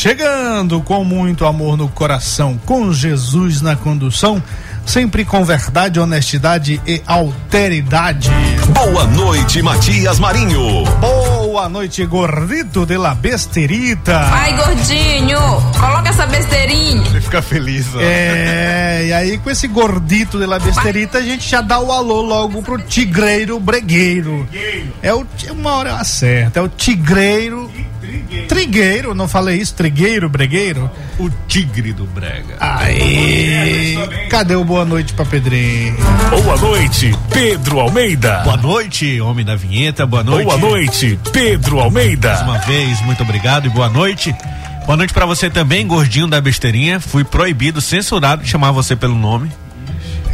Chegando com muito amor no coração, com Jesus na condução, sempre com verdade, honestidade e alteridade. Boa noite, Matias Marinho. Boa noite, gordito de la besterita. Ai, gordinho, coloca essa besteirinha. Ele fica feliz, ó. É, e aí com esse gordito de la besterita a gente já dá o alô logo pro tigreiro bregueiro. É o, uma hora eu acerto, é o tigreiro Trigueiro, não falei isso? Trigueiro, bregueiro? O tigre do brega. Aí, cadê o boa noite pra Pedrinho? Boa noite, Pedro Almeida. Boa noite, homem da vinheta, boa noite. Boa noite, Pedro Almeida. Mais uma vez, muito obrigado e boa noite. Boa noite para você também, gordinho da besteirinha. Fui proibido, censurado de chamar você pelo nome.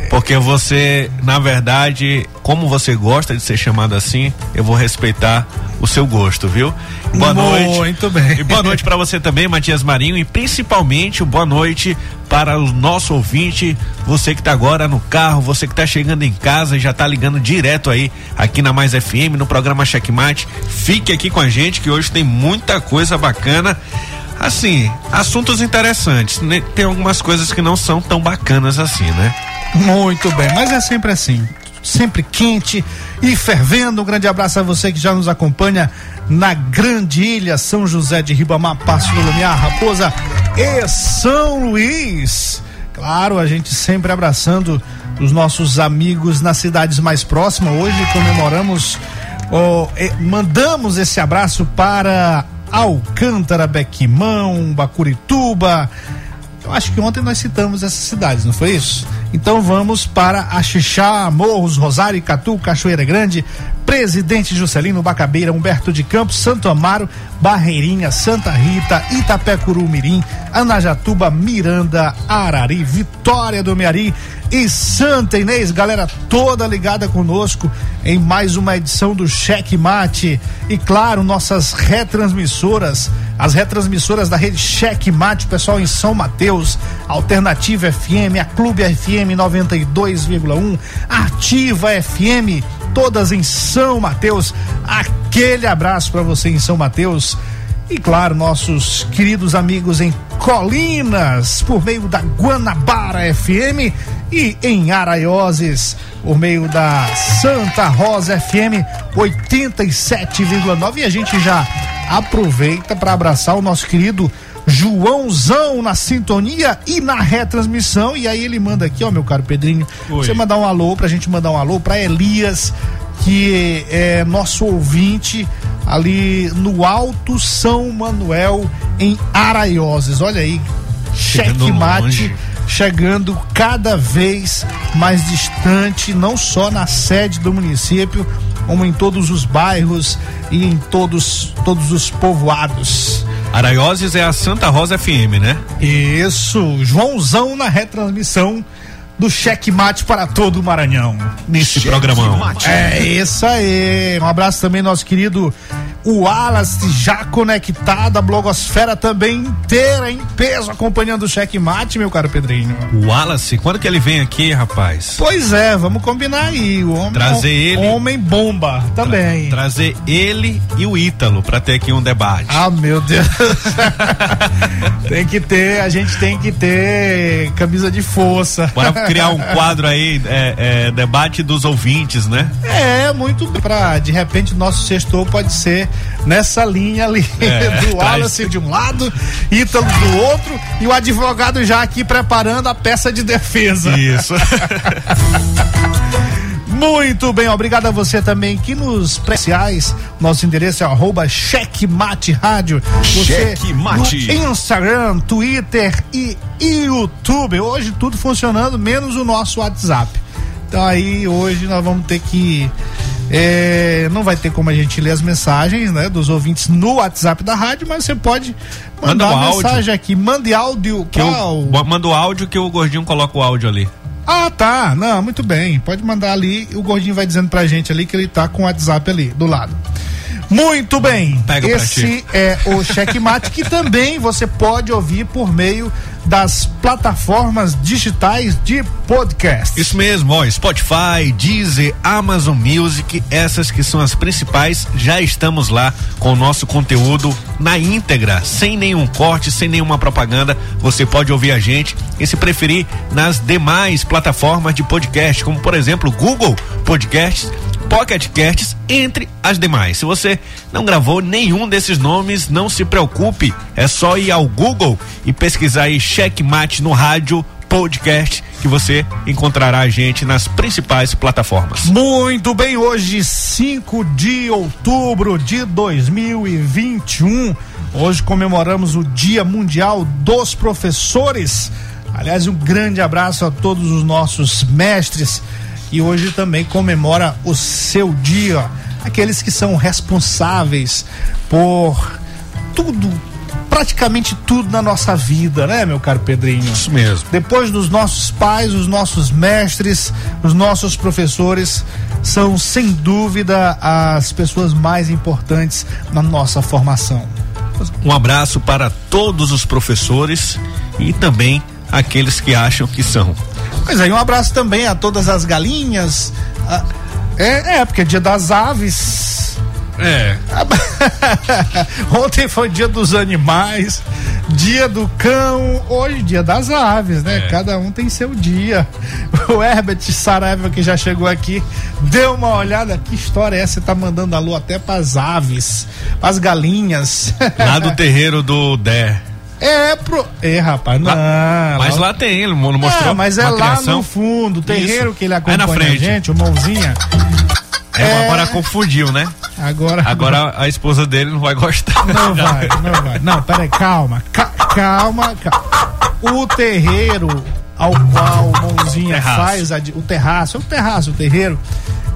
Porque você, na verdade, como você gosta de ser chamado assim, eu vou respeitar o seu gosto, viu? Boa noite. Muito bem. E boa noite para você também, Matias Marinho, e principalmente boa noite para o nosso ouvinte, você que está agora no carro, você que está chegando em casa e já está ligando direto aí aqui na Mais FM, no programa Checkmate. Fique aqui com a gente que hoje tem muita coisa bacana. Assim, assuntos interessantes. né? Tem algumas coisas que não são tão bacanas assim, né? Muito bem, mas é sempre assim, sempre quente e fervendo. Um grande abraço a você que já nos acompanha na Grande Ilha, São José de Ribamar, Passo do Lumiar, Raposa e São Luís. Claro, a gente sempre abraçando os nossos amigos nas cidades mais próximas. Hoje comemoramos, oh, eh, mandamos esse abraço para Alcântara, Bequimão, Bacurituba. Eu acho que ontem nós citamos essas cidades, não foi isso? Então vamos para Axixá, Morros, Rosário, Catu, Cachoeira Grande, Presidente Juscelino, Bacabeira, Humberto de Campos, Santo Amaro, Barreirinha, Santa Rita, Itapecuru Mirim, Anajatuba, Miranda, Arari, Vitória do Meari e Santa Inês, galera toda ligada conosco em mais uma edição do Cheque Mate e claro, nossas retransmissoras, as retransmissoras da rede Cheque Mate, pessoal em São Mateus, Alternativa FM, a Clube FM 92,1, Ativa FM, todas em São Mateus. Aquele abraço para você em São Mateus. E claro, nossos queridos amigos em Colinas, por meio da Guanabara FM e em Araioses, por meio da Santa Rosa FM 87,9. E a gente já aproveita para abraçar o nosso querido Joãozão na sintonia e na retransmissão. E aí ele manda aqui, ó, meu caro Pedrinho, Oi. você mandar um alô pra gente mandar um alô pra Elias, que é nosso ouvinte ali no Alto São Manuel, em Araioses. Olha aí, checkmate chegando cada vez mais distante, não só na sede do município, como em todos os bairros e em todos, todos os povoados. Araioses é a Santa Rosa FM, né? Isso, Joãozão na retransmissão do checkmate para todo o Maranhão. Nesse programão. É isso aí. Um abraço também nosso querido Wallace, já conectado, a blogosfera também inteira em peso acompanhando o checkmate, meu caro Pedrinho. O Wallace, quando que ele vem aqui, rapaz? Pois é, vamos combinar aí. O homem, Trazer ele- Homem bomba também. Trazer ele e o Ítalo pra ter aqui um debate. Ah, meu Deus. tem que ter, a gente tem que ter camisa de força. Bora criar um quadro aí, é, é, debate dos ouvintes, né? É, muito pra, de repente, o nosso sextor pode ser nessa linha ali, É, do traz- Wallace de um lado, Ítalo do outro, e o advogado já aqui preparando a peça de defesa. Isso. Muito bem, obrigado a você também que nos preciais. Nosso endereço é arroba checkmate rádio. Você Checkmate. no Instagram, Twitter e YouTube. Hoje tudo funcionando, menos o nosso WhatsApp. Então aí hoje nós vamos ter que. É, não vai ter como a gente ler as mensagens né, dos ouvintes no WhatsApp da rádio, mas você pode Manda mandar um uma áudio. mensagem aqui. Mande áudio. Que eu bo- mando o áudio que o gordinho coloca o áudio ali. Ah, tá. Não, muito bem. Pode mandar ali. O gordinho vai dizendo pra gente ali que ele tá com o WhatsApp ali do lado. Muito bem. Pega pra Esse é o Checkmate que também você pode ouvir por meio das plataformas digitais de podcast. Isso mesmo, ó, Spotify, Deezer, Amazon Music, essas que são as principais, já estamos lá com o nosso conteúdo na íntegra, sem nenhum corte, sem nenhuma propaganda. Você pode ouvir a gente e se preferir nas demais plataformas de podcast, como por exemplo Google Podcasts, Pocket Casts, entre as demais. Se você não gravou nenhum desses nomes, não se preocupe, é só ir ao Google e pesquisar aí Checkmate no rádio podcast que você encontrará a gente nas principais plataformas. Muito bem, hoje 5 de outubro de 2021. Hoje comemoramos o Dia Mundial dos Professores. Aliás, um grande abraço a todos os nossos mestres e hoje também comemora o seu dia. Aqueles que são responsáveis por tudo, praticamente tudo na nossa vida, né, meu caro Pedrinho? Isso mesmo. Depois dos nossos pais, os nossos mestres, os nossos professores são sem dúvida as pessoas mais importantes na nossa formação. Um abraço para todos os professores e também aqueles que acham que são. Pois aí, um abraço também a todas as galinhas. a- É, é, porque é dia das aves. É. Ontem foi dia dos animais, dia do cão, hoje dia das aves, né? É. Cada um tem seu dia. O Herbert Saraiva, que já chegou aqui, deu uma olhada. Que história é essa? Você tá mandando alô até pras aves, pras galinhas. Lá do terreiro do Dé. É, pro. É, rapaz, não. Mas lá tem, ele mo- mostrou. É, mas é lá criação. no fundo, o terreiro Isso. que ele acompanha na a frente. gente, o mãozinha. É, É. Agora confundiu, né? Agora. Agora a esposa dele não vai gostar. Não vai, não vai. Não, peraí, calma. ca- calma, calma. O terreiro ao qual o Mãozinha faz a o terraço, é o terraço, o terreiro,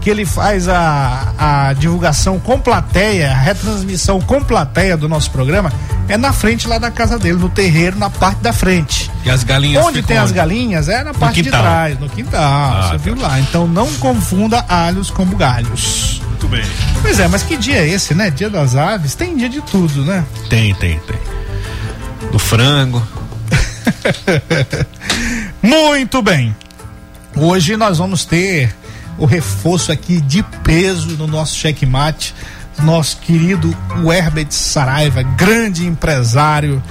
que ele faz a, a divulgação com plateia, a retransmissão com plateia do nosso programa, é na frente lá da casa dele, no terreiro, na parte da frente. E as galinhas Onde tem as onde? galinhas é na parte de trás, no quintal. Ah, você tá. viu lá. Então não confunda alhos com bugalhos. Muito bem. Pois é, mas que dia é esse, né? Dia das aves? Tem dia de tudo, né? Tem, tem, tem. Do frango. Muito bem. Hoje nós vamos ter o reforço aqui de peso no nosso checkmate. Nosso querido Herbert Saraiva, grande empresário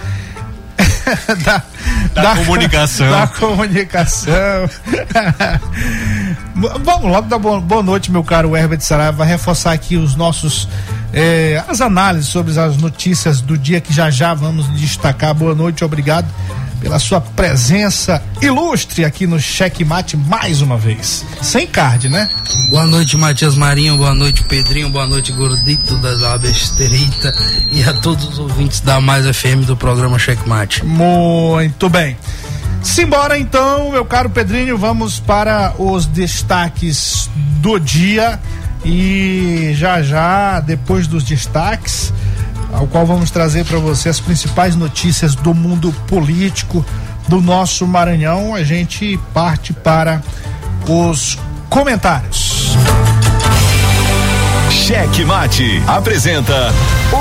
da, Da comunicação. Da comunicação. Vamos logo dar boa, boa noite, meu caro Herbert Saraiva. Vai reforçar aqui os nossos. eh, as análises sobre as notícias do dia que já já vamos destacar. Boa noite, obrigado pela sua presença ilustre aqui no Checkmate mais uma vez. Sem card, né? Boa noite, Matias Marinho. Boa noite, Pedrinho. Boa noite, Gordito da La Besterita. E a todos os ouvintes da Mais FM do programa Checkmate. Muito bem. Simbora então, meu caro Pedrinho, vamos para os destaques do dia e já já, depois dos destaques, ao qual vamos trazer para você as principais notícias do mundo político do nosso Maranhão, a gente parte para os comentários. Cheque Mate apresenta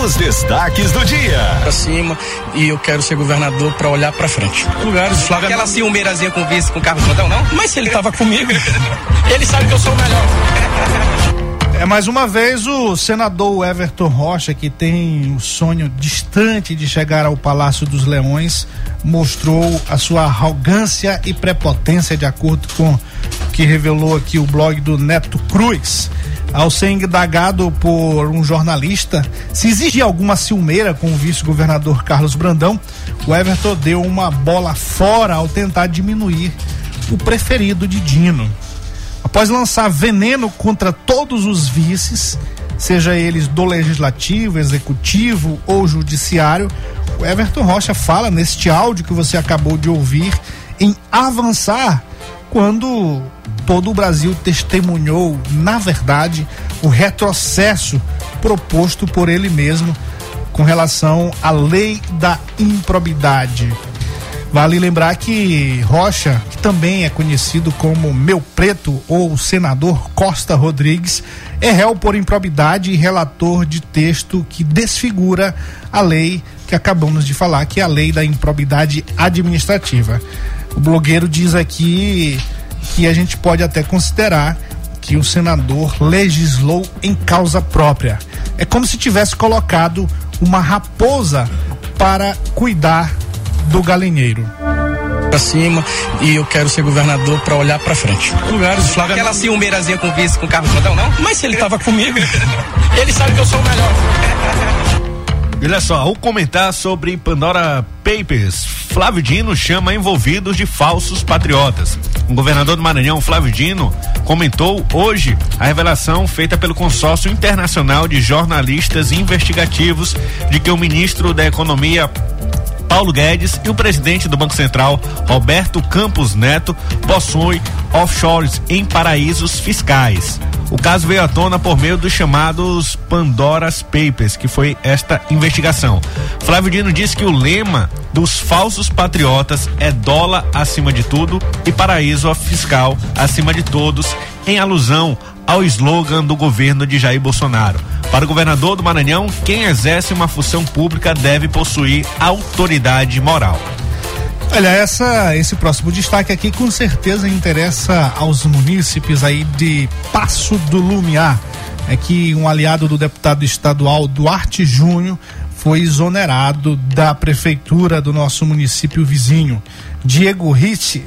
os destaques do dia. pra cima e eu quero ser governador pra olhar pra frente. Lugares, Flávio. Aquela ciumeirazinha com vice com Carlos Montão, não? Mas se ele tava comigo, ele sabe que eu sou o melhor. É mais uma vez o senador Everton Rocha, que tem o sonho distante de chegar ao Palácio dos Leões, mostrou a sua arrogância e prepotência, de acordo com o que revelou aqui o blog do Neto Cruz. Ao ser indagado por um jornalista se existia alguma ciumeira com o vice-governador Carlos Brandão, o Everton deu uma bola fora ao tentar diminuir o preferido de Dino. Após lançar veneno contra todos os vices, seja eles do legislativo, executivo ou judiciário, o Everton Rocha fala neste áudio que você acabou de ouvir em avançar quando todo o Brasil testemunhou, na verdade, o retrocesso proposto por ele mesmo com relação à lei da improbidade. Vale lembrar que Rocha, que também é conhecido como Meu Preto ou senador Costa Rodrigues, é réu por improbidade e relator de texto que desfigura a lei que acabamos de falar, que é a lei da improbidade administrativa. O blogueiro diz aqui que a gente pode até considerar que o senador legislou em causa própria. É como se tivesse colocado uma raposa para cuidar do galinheiro. Pra cima e eu quero ser governador para olhar para frente. Lugares, Flávio. Aquela ciumeirazinha com vice com Carlos Montão, não? Mas se ele tava comigo, ele sabe que eu sou o melhor. Olha só, o comentar sobre Pandora Papers. Flávio Dino chama envolvidos de falsos patriotas. O governador do Maranhão, Flávio Dino, comentou hoje a revelação feita pelo consórcio internacional de jornalistas investigativos de que o ministro da Economia Paulo Guedes e o presidente do Banco Central, Roberto Campos Neto, possuem offshores em paraísos fiscais. O caso veio à tona por meio dos chamados Pandora's Papers, que foi esta investigação. Flávio Dino disse que o lema dos falsos patriotas é dólar acima de tudo e paraíso fiscal acima de todos, em alusão ao slogan do governo de Jair Bolsonaro. Para o governador do Maranhão, quem exerce uma função pública deve possuir autoridade moral. Olha, essa, esse próximo destaque aqui com certeza interessa aos munícipes aí de Passo do Lumiar. É que um aliado do deputado estadual Duarte Júnior foi exonerado da prefeitura do nosso município vizinho. Diego Ricci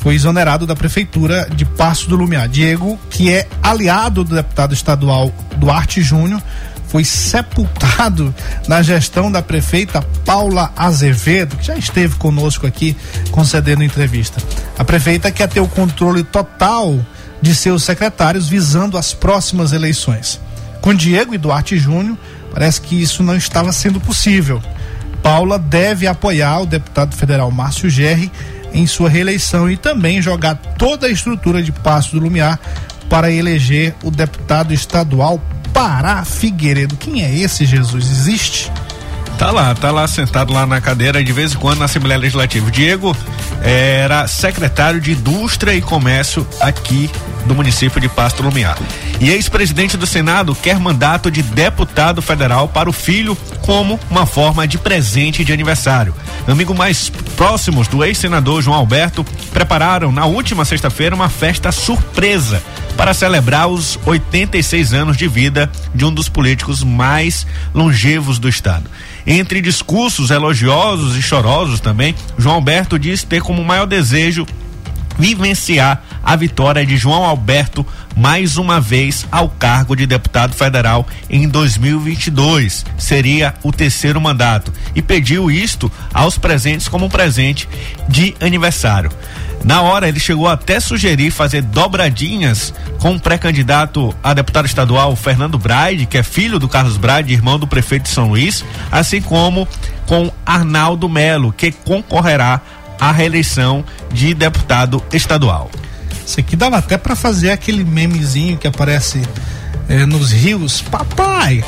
foi exonerado da prefeitura de Passo do Lumiar. Diego, que é aliado do deputado estadual Duarte Júnior, foi sepultado na gestão da prefeita Paula Azevedo, que já esteve conosco aqui concedendo entrevista. A prefeita quer ter o controle total de seus secretários visando as próximas eleições. Com Diego e Duarte Júnior, parece que isso não estava sendo possível. Paula deve apoiar o deputado federal Márcio Gerri em sua reeleição e também jogar toda a estrutura de Passo do Lumiar para eleger o deputado estadual Pará Figueiredo. Quem é esse Jesus? Existe? Tá lá, tá lá sentado lá na cadeira de vez em quando na Assembleia Legislativa. Diego era secretário de Indústria e Comércio aqui do município de Pasto Lumiar. E ex-presidente do Senado quer mandato de deputado federal para o filho como uma forma de presente de aniversário. Amigos mais próximos do ex-senador João Alberto prepararam na última sexta-feira uma festa surpresa para celebrar os 86 anos de vida de um dos políticos mais longevos do estado. Entre discursos elogiosos e chorosos também, João Alberto diz ter como maior desejo vivenciar a vitória de João Alberto mais uma vez ao cargo de deputado federal em 2022. Seria o terceiro mandato e pediu isto aos presentes como um presente de aniversário. Na hora, ele chegou até sugerir fazer dobradinhas com o pré-candidato a deputado estadual Fernando Braide, que é filho do Carlos Braide, irmão do prefeito de São Luís, assim como com Arnaldo Melo, que concorrerá à reeleição de deputado estadual. Isso aqui dava até para fazer aquele memezinho que aparece eh, nos rios. Papai,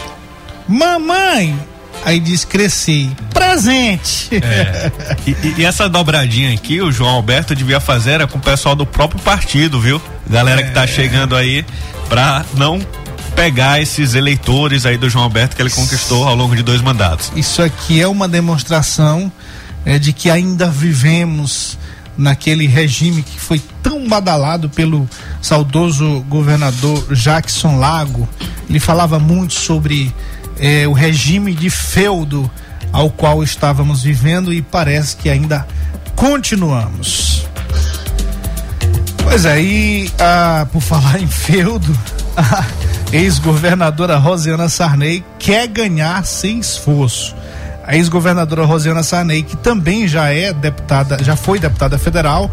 mamãe, aí diz cresci. Presente. É. E, e, essa dobradinha aqui, o João Alberto devia fazer era com o pessoal do próprio partido, viu? Galera é. que tá chegando aí pra não pegar esses eleitores aí do João Alberto que ele conquistou ao longo de dois mandatos. Isso aqui é uma demonstração é, de que ainda vivemos naquele regime que foi tão badalado pelo saudoso governador Jackson Lago. Ele falava muito sobre é, o regime de feudo ao qual estávamos vivendo e parece que ainda continuamos. Pois é, e ah, por falar em feudo, a ex-governadora Rosiana Sarney quer ganhar sem esforço a ex-governadora Rosiana Sarney, que também já é deputada, já foi deputada federal,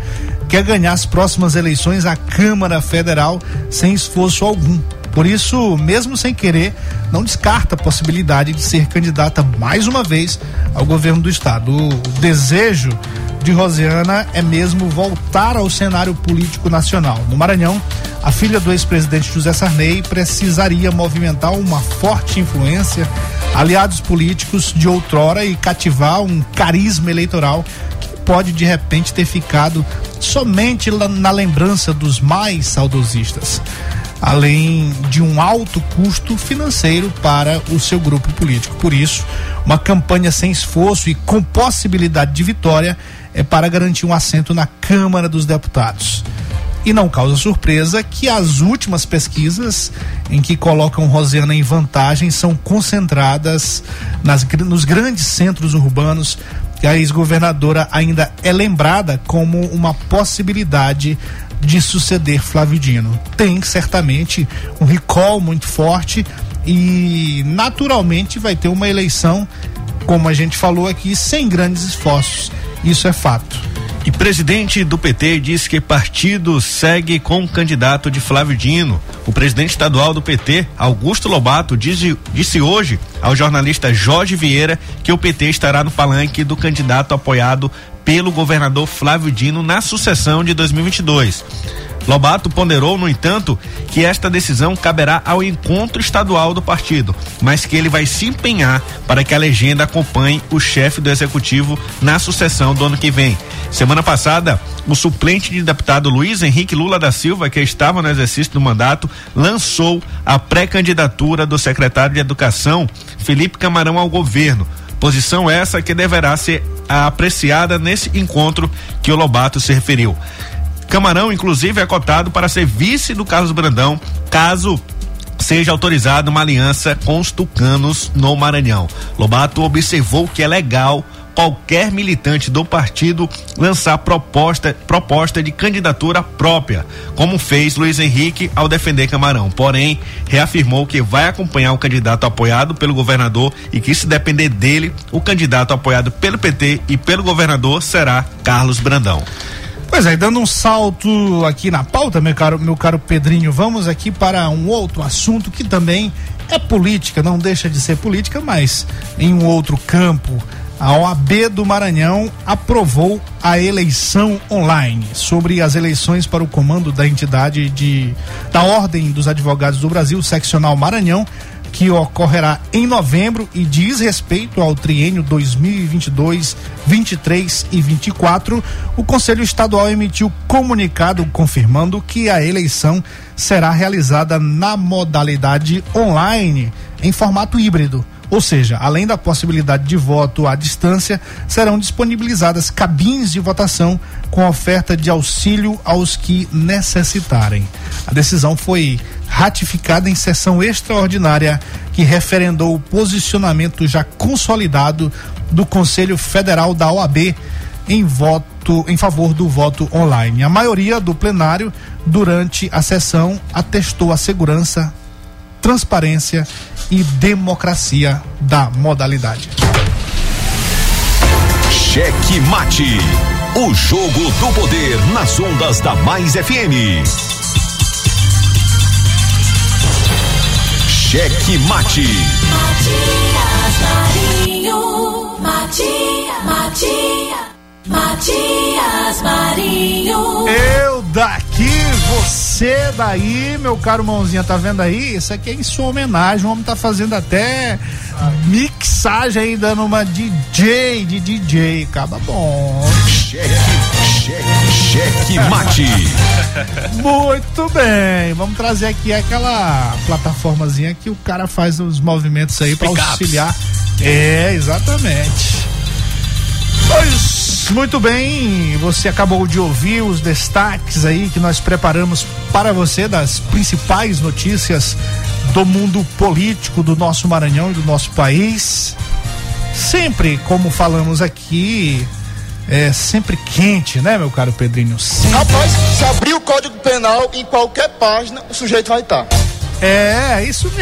quer ganhar as próximas eleições à Câmara Federal sem esforço algum. Por isso, mesmo sem querer, não descarta a possibilidade de ser candidata mais uma vez ao governo do estado. O desejo de Rosiana é mesmo voltar ao cenário político nacional. No Maranhão, a filha do ex-presidente José Sarney precisaria movimentar uma forte influência, aliados políticos de outrora e cativar um carisma eleitoral que pode de repente ter ficado somente na lembrança dos mais saudosistas além de um alto custo financeiro para o seu grupo político. Por isso, uma campanha sem esforço e com possibilidade de vitória é para garantir um assento na Câmara dos Deputados. E não causa surpresa que as últimas pesquisas em que colocam Rosiana em vantagem são concentradas nas, nos grandes centros urbanos que a ex-governadora ainda é lembrada como uma possibilidade de suceder Flávio Dino. Tem certamente um recall muito forte e naturalmente vai ter uma eleição, como a gente falou aqui, sem grandes esforços. Isso é fato. E presidente do PT diz que partido segue com o candidato de Flávio Dino. O presidente estadual do PT, Augusto Lobato, disse, disse hoje ao jornalista Jorge Vieira que o PT estará no palanque do candidato apoiado pelo governador Flávio Dino na sucessão de 2022. Lobato ponderou, no entanto, que esta decisão caberá ao encontro estadual do partido, mas que ele vai se empenhar para que a legenda acompanhe o chefe do executivo na sucessão do ano que vem. Semana passada, o suplente de deputado Luiz Henrique Lula da Silva, que estava no exercício do mandato, lançou a pré-candidatura do secretário de Educação, Felipe Camarão, ao governo. Posição essa que deverá ser apreciada nesse encontro que o Lobato se referiu. Camarão, inclusive, é cotado para ser vice do Carlos Brandão, caso seja autorizada uma aliança com os tucanos no Maranhão. Lobato observou que é legal qualquer militante do partido lançar proposta, proposta de candidatura própria, como fez Luiz Henrique ao defender Camarão. Porém, reafirmou que vai acompanhar o candidato apoiado pelo governador e que, se depender dele, o candidato apoiado pelo PT e pelo governador será Carlos Brandão. Pois é, dando um salto aqui na pauta, meu caro, meu caro Pedrinho, vamos aqui para um outro assunto que também é política, não deixa de ser política, mas em um outro campo. A OAB do Maranhão aprovou a eleição online sobre as eleições para o comando da entidade de da Ordem dos Advogados do Brasil, seccional Maranhão, que ocorrerá em novembro e diz respeito ao triênio 2022, 23 e 24. O Conselho Estadual emitiu comunicado confirmando que a eleição será realizada na modalidade online, em formato híbrido ou seja, além da possibilidade de voto à distância, serão disponibilizadas cabines de votação com oferta de auxílio aos que necessitarem. A decisão foi ratificada em sessão extraordinária que referendou o posicionamento já consolidado do Conselho Federal da OAB em voto em favor do voto online. A maioria do plenário durante a sessão atestou a segurança, transparência e democracia da modalidade. Cheque Mate. O jogo do poder nas ondas da Mais FM. Cheque Mate. Matias Marinho. Matias, Matias. Matias Marinho. Eu daqui, você daí, meu caro mãozinha, tá vendo aí? Isso aqui é em sua homenagem. O homem tá fazendo até mixagem aí, dando uma DJ de DJ. Acaba bom. Cheque mate. Muito bem. Vamos trazer aqui aquela plataformazinha que o cara faz os movimentos aí para auxiliar. É, exatamente. Pois, muito bem, você acabou de ouvir os destaques aí que nós preparamos para você das principais notícias do mundo político do nosso Maranhão e do nosso país. Sempre, como falamos aqui, é sempre quente, né, meu caro Pedrinho? Sempre. Rapaz, se abrir o Código Penal em qualquer página, o sujeito vai estar. É, isso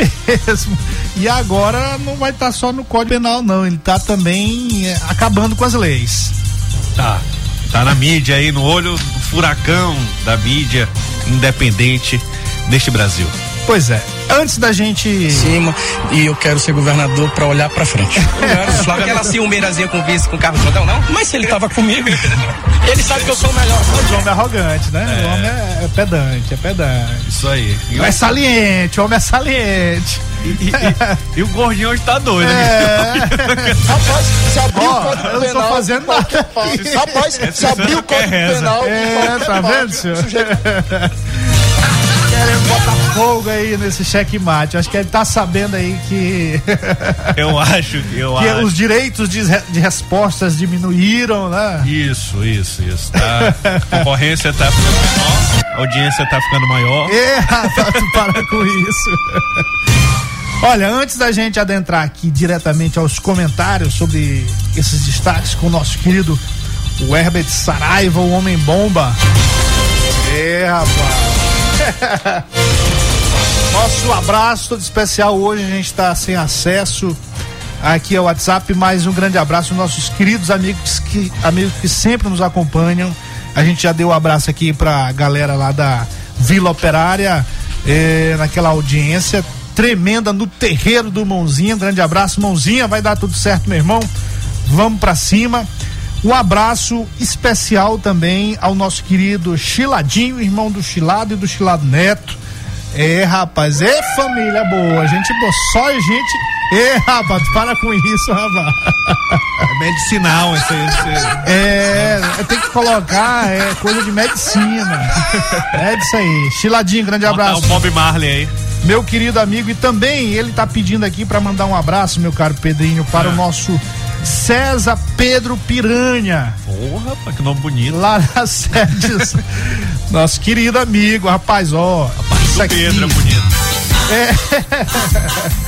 mesmo. E agora não vai estar só no Código Penal, não. Ele está também é, acabando com as leis. Tá. Tá na mídia aí, no olho do furacão da mídia independente deste Brasil. Pois é. Antes da gente. Cima, e eu quero ser governador pra olhar pra frente. Flávio, aquela ciumeirazinha com vice com carro montão, não? Mas se ele tava comigo, ele sabe que eu sou o melhor. O homem é arrogante, né? O homem é, é pedante, é pedante. Isso aí. E, É saliente, o homem é saliente. E- e- e o gordinho hoje tá doido. É. Rapaz, se abrir Ó, o Código eu não tô Penal. fazendo qualquer nada parte- Rapaz, se abrir o Código reza. Penal. É, tá vendo, senhor? Querendo botar fogo aí nesse checkmate. Acho que ele tá sabendo aí que, Eu acho, eu que acho. os direitos de, de respostas diminuíram, né? Isso, isso, isso. Tá? A concorrência tá ficando menor, a audiência tá ficando maior. É, rapaz, tu para com isso. Olha, antes da gente adentrar aqui diretamente aos comentários sobre esses destaques com o nosso querido o Herbert Saraiva, o Homem Bomba. É, rapaz. Nosso abraço todo especial hoje, a gente está sem acesso aqui ao WhatsApp, mas um grande abraço aos nossos queridos amigos que, amigos que sempre nos acompanham. A gente já deu um abraço aqui pra galera lá da Vila Operária, eh, naquela audiência tremenda no terreiro do Mãozinha. Grande abraço, Mãozinha, vai dar tudo certo, meu irmão. Vamos pra cima. Um abraço especial também ao nosso querido Chiladinho, irmão do Chilado e do Chilado Neto. É, rapaz, é família boa, gente boa, só gente. É, rapaz, para com isso, rapaz. É medicinal esse, esse- É, tem que colocar é, coisa de medicina. É disso aí. Chiladinho, grande botar abraço. o Bob Marley aí. Meu querido amigo, e também ele tá pedindo aqui para mandar um abraço, meu caro Pedrinho, para o nosso César Pedro Piranha. Porra, rapaz, que nome bonito. lá nas sedes. Nosso querido amigo, rapaz, ó. isso aqui. Pedro é bonito.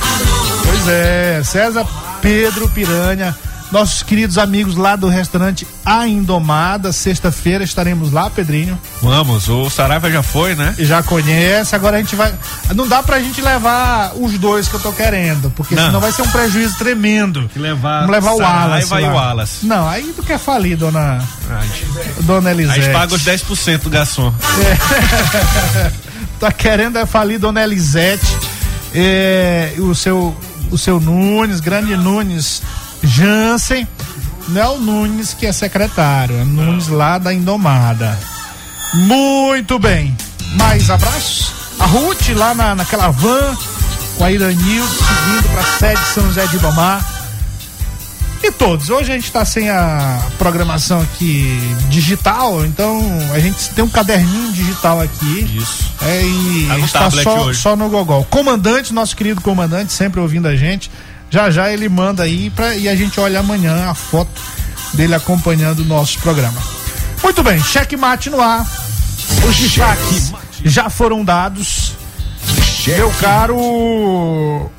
Pois é, César Pedro Piranha. Nossos queridos amigos lá do restaurante A Indomada. Sexta-feira estaremos lá, Pedrinho. Vamos, o Saraiva já foi, né? Já conhece, agora a gente vai. Não dá pra gente levar os dois que eu tô querendo, porque Não. senão vai ser um prejuízo tremendo. levar Vamos levar o Saraiva Wallace. e o Wallace. Não, aí tu quer falir, dona, A gente, dona a Elisete. gente paga os 10% do garçom. tá querendo é falir Dona Elisete, é, o seu o seu Nunes, grande Nunes Jansen, não é o Nunes que é secretário, é Nunes lá da Indomada. Muito bem. Mais abraços. A Ruth lá na, naquela van com a Iranil seguindo para sede São José de Ibamar. E todos. Hoje a gente está sem a programação aqui digital, então a gente tem um caderninho digital aqui. Isso. É, e Tá a tá tablet só, só no Gogol. Comandante, nosso querido comandante, sempre ouvindo a gente. Já já ele manda aí pra, e a gente olha amanhã a foto dele acompanhando o nosso programa. Muito bem, checkmate no ar. Os destaques já foram dados. Meu caro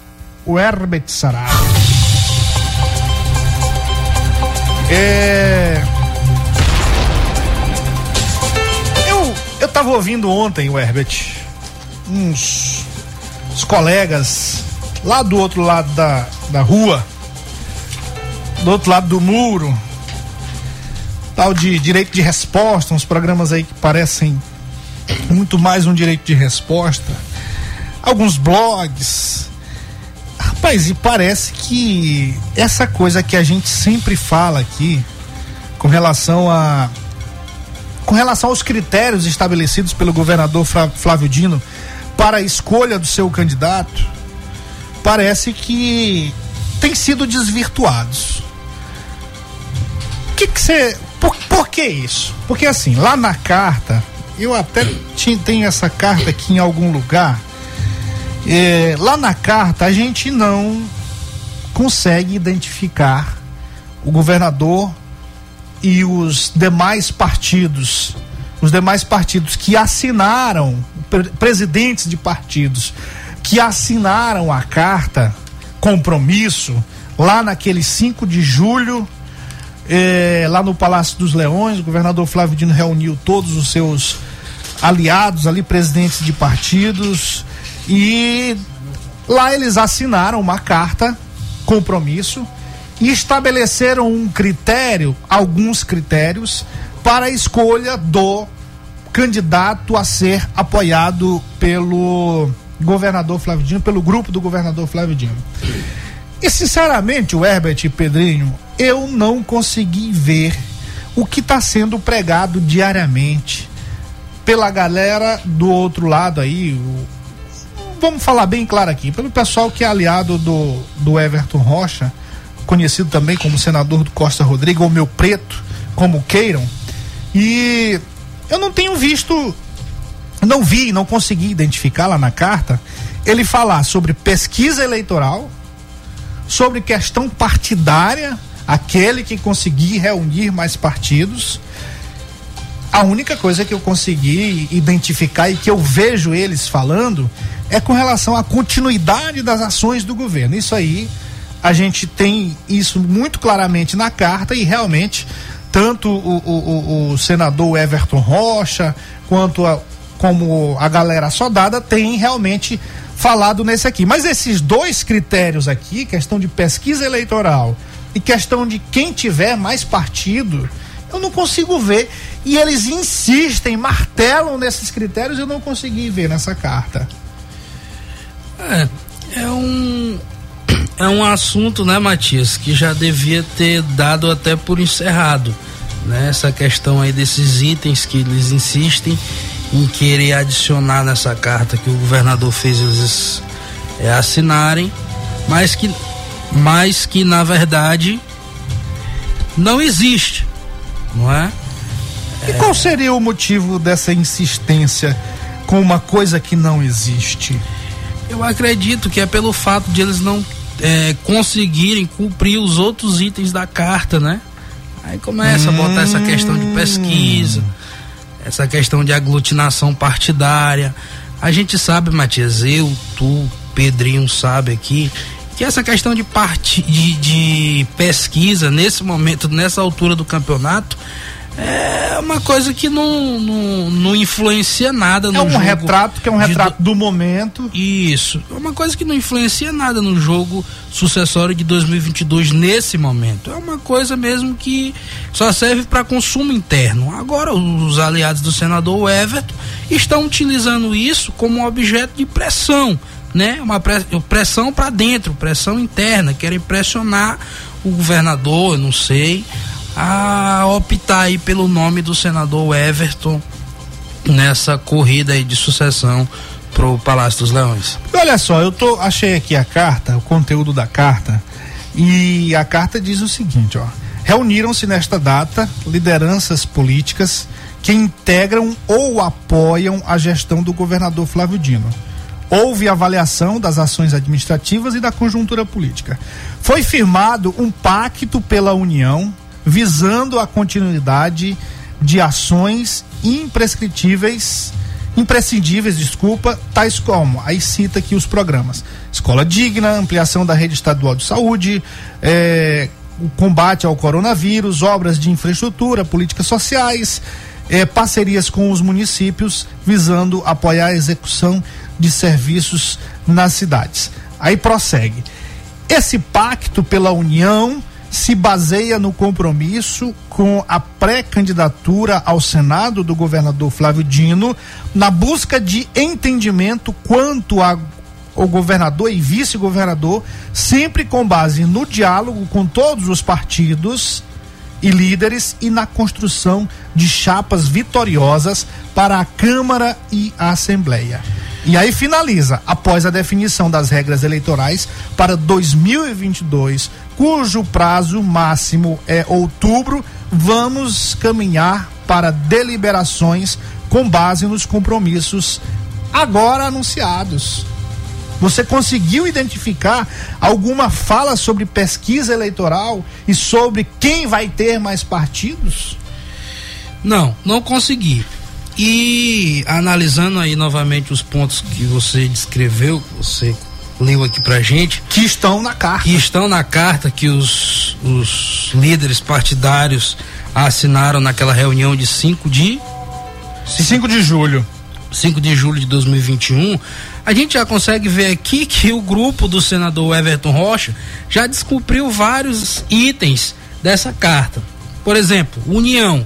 o Herbert Saraiva. É. Eu, eu tava ouvindo ontem, o Herbert, uns, uns colegas lá do outro lado da, da rua, do outro lado do muro, tal de direito de resposta, uns programas aí que parecem muito mais um direito de resposta, alguns blogs. Rapaz, e parece que essa coisa que a gente sempre fala aqui com relação a com relação aos critérios estabelecidos pelo governador Flávio Dino para a escolha do seu candidato, parece que tem sido desvirtuados. Que que você. Por, por que isso? Porque assim, lá na carta, eu até tinha, tenho essa carta aqui em algum lugar. É, lá na carta a gente não consegue identificar o governador e os demais partidos, os demais partidos que assinaram, pre- presidentes de partidos que assinaram a carta compromisso lá naquele 5 de julho, eh, lá no Palácio dos Leões, o governador Flávio Dino reuniu todos os seus aliados ali, presidentes de partidos, e lá eles assinaram uma carta compromisso e estabeleceram um critério, alguns critérios, para a escolha do candidato a ser apoiado pelo governador Flávio Dino, pelo grupo do governador Flávio Dino. E sinceramente, o Herbert e Pedrinho, eu não consegui ver o que está sendo pregado diariamente pela galera do outro lado aí. vamos falar bem claro aqui, pelo pessoal que é aliado do, do Everton Rocha, conhecido também como senador do Costa Rodrigo, ou meu preto, como queiram. E eu não tenho visto, não vi, não consegui identificar lá na carta, ele falar sobre pesquisa eleitoral, sobre questão partidária, aquele que conseguir reunir mais partidos. A única coisa que eu consegui identificar e que eu vejo eles falando é com relação à continuidade das ações do governo. Isso aí, a gente tem isso muito claramente na carta e realmente tanto o, o, o- o senador Everton Rocha quanto a, como a galera soldada tem realmente falado nesse aqui. Mas esses dois critérios aqui, questão de pesquisa eleitoral e questão de quem tiver mais partido, eu não consigo ver. E eles insistem, martelam nesses critérios, eu não consegui ver nessa carta. É, é um é um assunto, né, Matias, que já devia ter dado até por encerrado, né? Essa questão aí desses itens que eles insistem em querer adicionar nessa carta que o governador fez eles é, assinarem, mas que mas que na verdade não existe, não é? E qual seria o motivo dessa insistência com uma coisa que não existe? Eu acredito que é pelo fato de eles não é, conseguirem cumprir os outros itens da carta, né? Aí começa a botar essa questão de pesquisa, essa questão de aglutinação partidária. A gente sabe, Matias, eu, tu, Pedrinho sabe aqui, que essa questão de, parti de, de pesquisa nesse momento, nessa altura do campeonato, é uma coisa que não, não, não influencia nada no É um jogo retrato que é um de retrato do momento. isso. É uma coisa que não influencia nada no jogo sucessório de 2022 nesse momento. É uma coisa mesmo que só serve para consumo interno. Agora, os aliados do senador Everton estão utilizando isso como um objeto de pressão, né? Uma pre- pressão para dentro, pressão interna. Querem pressionar o governador, eu não sei, a optar aí pelo nome do senador Everton nessa corrida aí de sucessão pro Palácio dos Leões. Olha só, eu tô achei aqui a carta, o conteúdo da carta, e a carta diz o seguinte, ó: Reuniram-se nesta data lideranças políticas que integram ou apoiam a gestão do governador Flávio Dino. Houve avaliação das ações administrativas e da conjuntura política. Foi firmado um pacto pela União visando a continuidade de ações imprescritíveis imprescindíveis, desculpa, tais como, aí cita aqui os programas: Escola Digna, ampliação da rede estadual de saúde, eh, o combate ao coronavírus, obras de infraestrutura, políticas sociais, eh, parcerias com os municípios, visando apoiar a execução de serviços nas cidades. Aí prossegue. Esse pacto pela União se baseia no compromisso com a pré-candidatura ao Senado do governador Flávio Dino na busca de entendimento quanto a- ao governador e vice-governador, sempre com base no diálogo com todos os partidos e líderes e na construção de chapas vitoriosas para a Câmara e a Assembleia. E aí finaliza, após a definição das regras eleitorais para 2022, cujo prazo máximo é outubro, vamos caminhar para deliberações com base nos compromissos agora anunciados. Você conseguiu identificar alguma fala sobre pesquisa eleitoral e sobre quem vai ter mais partidos? Não, não consegui. E analisando aí novamente os pontos que você descreveu, você leu aqui pra gente, que estão na carta, que estão na carta que os, os líderes partidários assinaram naquela reunião de 5 de 5 de julho. 5 de julho de 2021, a gente já consegue ver aqui que o grupo do senador Everton Rocha já descumpriu vários itens dessa carta. Por exemplo, união.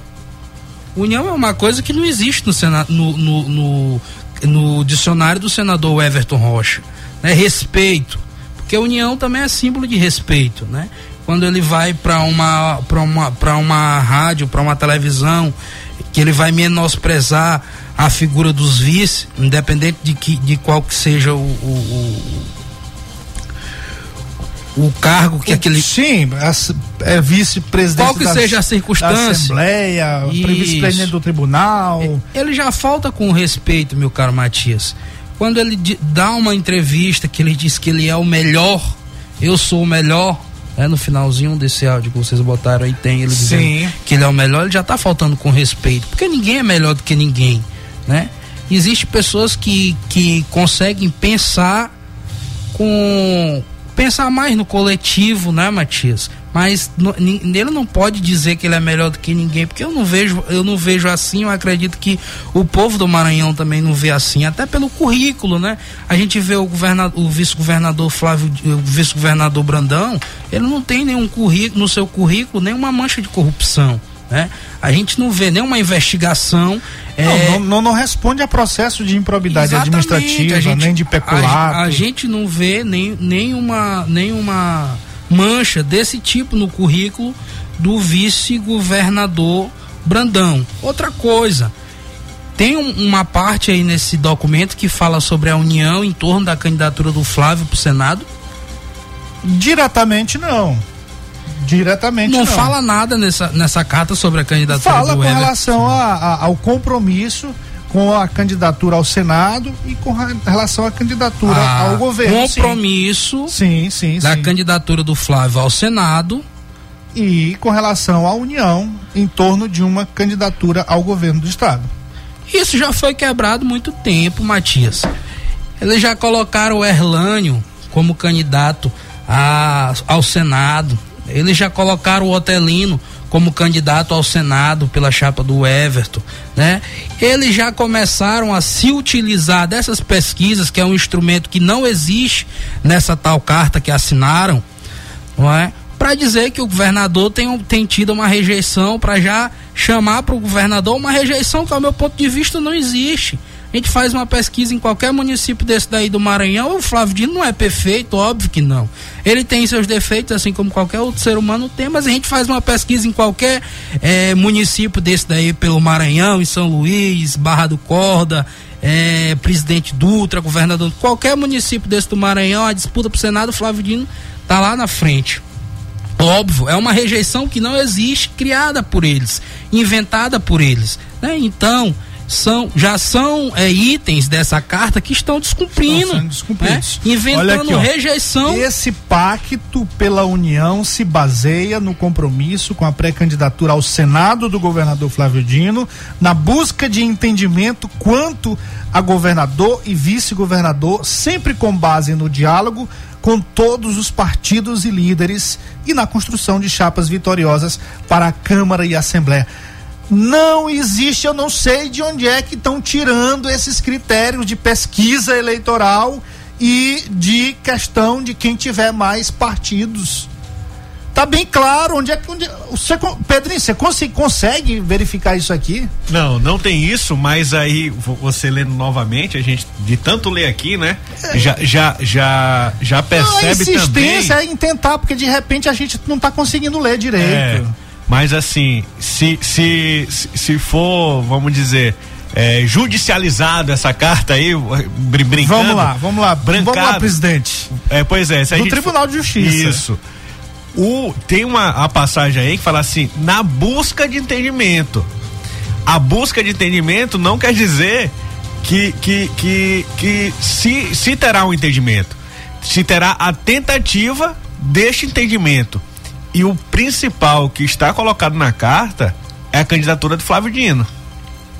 União é uma coisa que não existe no, sena, no, no, no, no dicionário do senador Everton Rocha. Né? Respeito. Porque união também é símbolo de respeito, né? Quando ele vai para uma, pra uma, pra uma rádio, para uma televisão, que ele vai menosprezar a figura dos vice, independente de, que, de qual que seja o, o, o, o cargo que aquele. Sim, as- é vice-presidente. Qual que da- seja a circunstância. Da Assembleia, vice-presidente do tribunal. Ele já falta com respeito, meu caro Matias. Quando ele dá uma entrevista que ele diz que ele é o melhor, eu sou o melhor, é no finalzinho desse áudio que vocês botaram aí tem ele dizendo Sim. que ele é o melhor, ele já tá faltando com respeito, porque ninguém é melhor do que ninguém, né? Existem pessoas que, que conseguem pensar com pensar mais no coletivo, né, Matias? Mas no- ele não pode dizer que ele é melhor do que ninguém, porque eu não vejo, eu não vejo assim, eu acredito que o povo do Maranhão também não vê assim, até pelo currículo, né? A gente vê o o vice-governador Flávio, o vice-governador Brandão, ele não tem nenhum currículo no seu currículo, nenhuma mancha de corrupção, né? A gente não vê nenhuma investigação é, Não, não, não, não responde a processo de improbidade Exatamente, administrativa, a gente- nem de A, peculato. a gente não vê nem, nenhuma, nenhuma mancha desse tipo no currículo do vice-governador Brandão. Outra coisa, tem um- uma parte aí nesse documento que fala sobre a união em torno da candidatura do Flávio para o Senado. Diretamente não. Diretamente Não, não. fala nada nessa, nessa carta sobre a candidatura Fala do com Everton. relação a- a- ao compromisso com a candidatura ao Senado e com relação à candidatura Ah, ao governo. sim. compromisso Sim, sim, da sim. candidatura do Flávio ao Senado. E com relação à União em torno de uma candidatura ao governo do Estado. Isso já foi quebrado há muito tempo, Matias. Eles já colocaram o Erlânio como candidato a- ao Senado. Eles já colocaram o Otelino como candidato ao Senado pela chapa do Everton, né? Eles já começaram a se utilizar dessas pesquisas, que é um instrumento que não existe nessa tal carta que assinaram, não é? Para dizer que o governador tem, tem tido uma rejeição, para já chamar para o governador uma rejeição que, ao meu ponto de vista, não existe. A gente faz uma pesquisa em qualquer município desse daí do Maranhão, o Flávio Dino não é perfeito, óbvio que não. Ele tem seus defeitos, assim como qualquer outro ser humano tem, mas a gente faz uma pesquisa em qualquer eh, município desse daí pelo Maranhão, em São Luís, Barra do Corda, eh, Presidente Dutra, governador, qualquer município desse do Maranhão, a disputa pro Senado, o Flávio Dino tá lá na frente. Óbvio, é uma rejeição que não existe, criada por eles, inventada por eles. Né? Então, são, já são é, itens dessa carta que estão descumprindo. Estão descumpridos. né? Inventando aqui, ó. rejeição. Esse pacto pela União se baseia no compromisso com a pré-candidatura ao Senado do governador Flávio Dino, na busca de entendimento quanto a governador e vice-governador, sempre com base no diálogo com todos os partidos e líderes e na construção de chapas vitoriosas para a Câmara e a Assembleia. Não existe, eu não sei de onde é que estão tirando esses critérios de pesquisa eleitoral e de questão de quem tiver mais partidos. Tá bem claro onde é que. Onde, você, Pedrinho, você consegue, consegue verificar isso aqui? Não, não tem isso, mas aí vo- você lendo novamente, a gente de tanto ler aqui, né? Já já já já Não, a percebe insistência também. é em tentar, porque de repente a gente não tá conseguindo ler É, direito. Mas assim, se se se, for, vamos dizer, é, judicializado essa carta aí, brin- brincando. Vamos lá, vamos lá. Vamos lá, brancado. presidente. É, pois é, se a Do gente Tribunal de Justiça. Isso. O, tem uma a passagem aí que fala assim, na busca de entendimento. A busca de entendimento não quer dizer que, que, que, que se, se terá um entendimento. Se terá a tentativa deste entendimento. E o principal que está colocado na carta é a candidatura do Flávio Dino.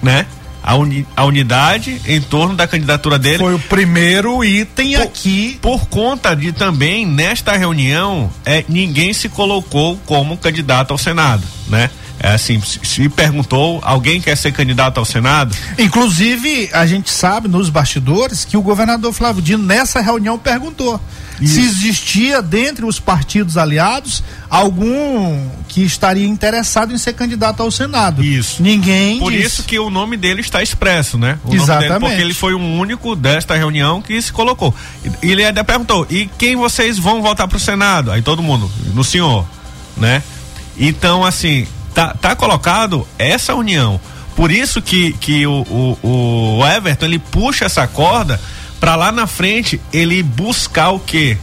Né? A, uni, a unidade em torno da candidatura dele. Foi o primeiro item Por- aqui. Por conta de também, nesta reunião, é, ninguém se colocou como candidato ao Senado, né? É assim, se, perguntou, alguém quer ser candidato ao Senado? Inclusive, a gente sabe nos bastidores que o governador Flávio Dino, nessa reunião, perguntou se existia dentre os partidos aliados algum que estaria interessado em ser candidato ao Senado. Isso. Ninguém Por disse. isso que o nome dele está expresso, né? O Exatamente. dele, porque ele foi o único desta reunião que se colocou. Ele ainda perguntou: e quem vocês vão votar para o Senado? Aí todo mundo, no senhor, né? Então, assim, tá, tá colocado essa união. Por isso que, que o, o, o Everton ele puxa essa corda para lá na frente ele buscar o quê?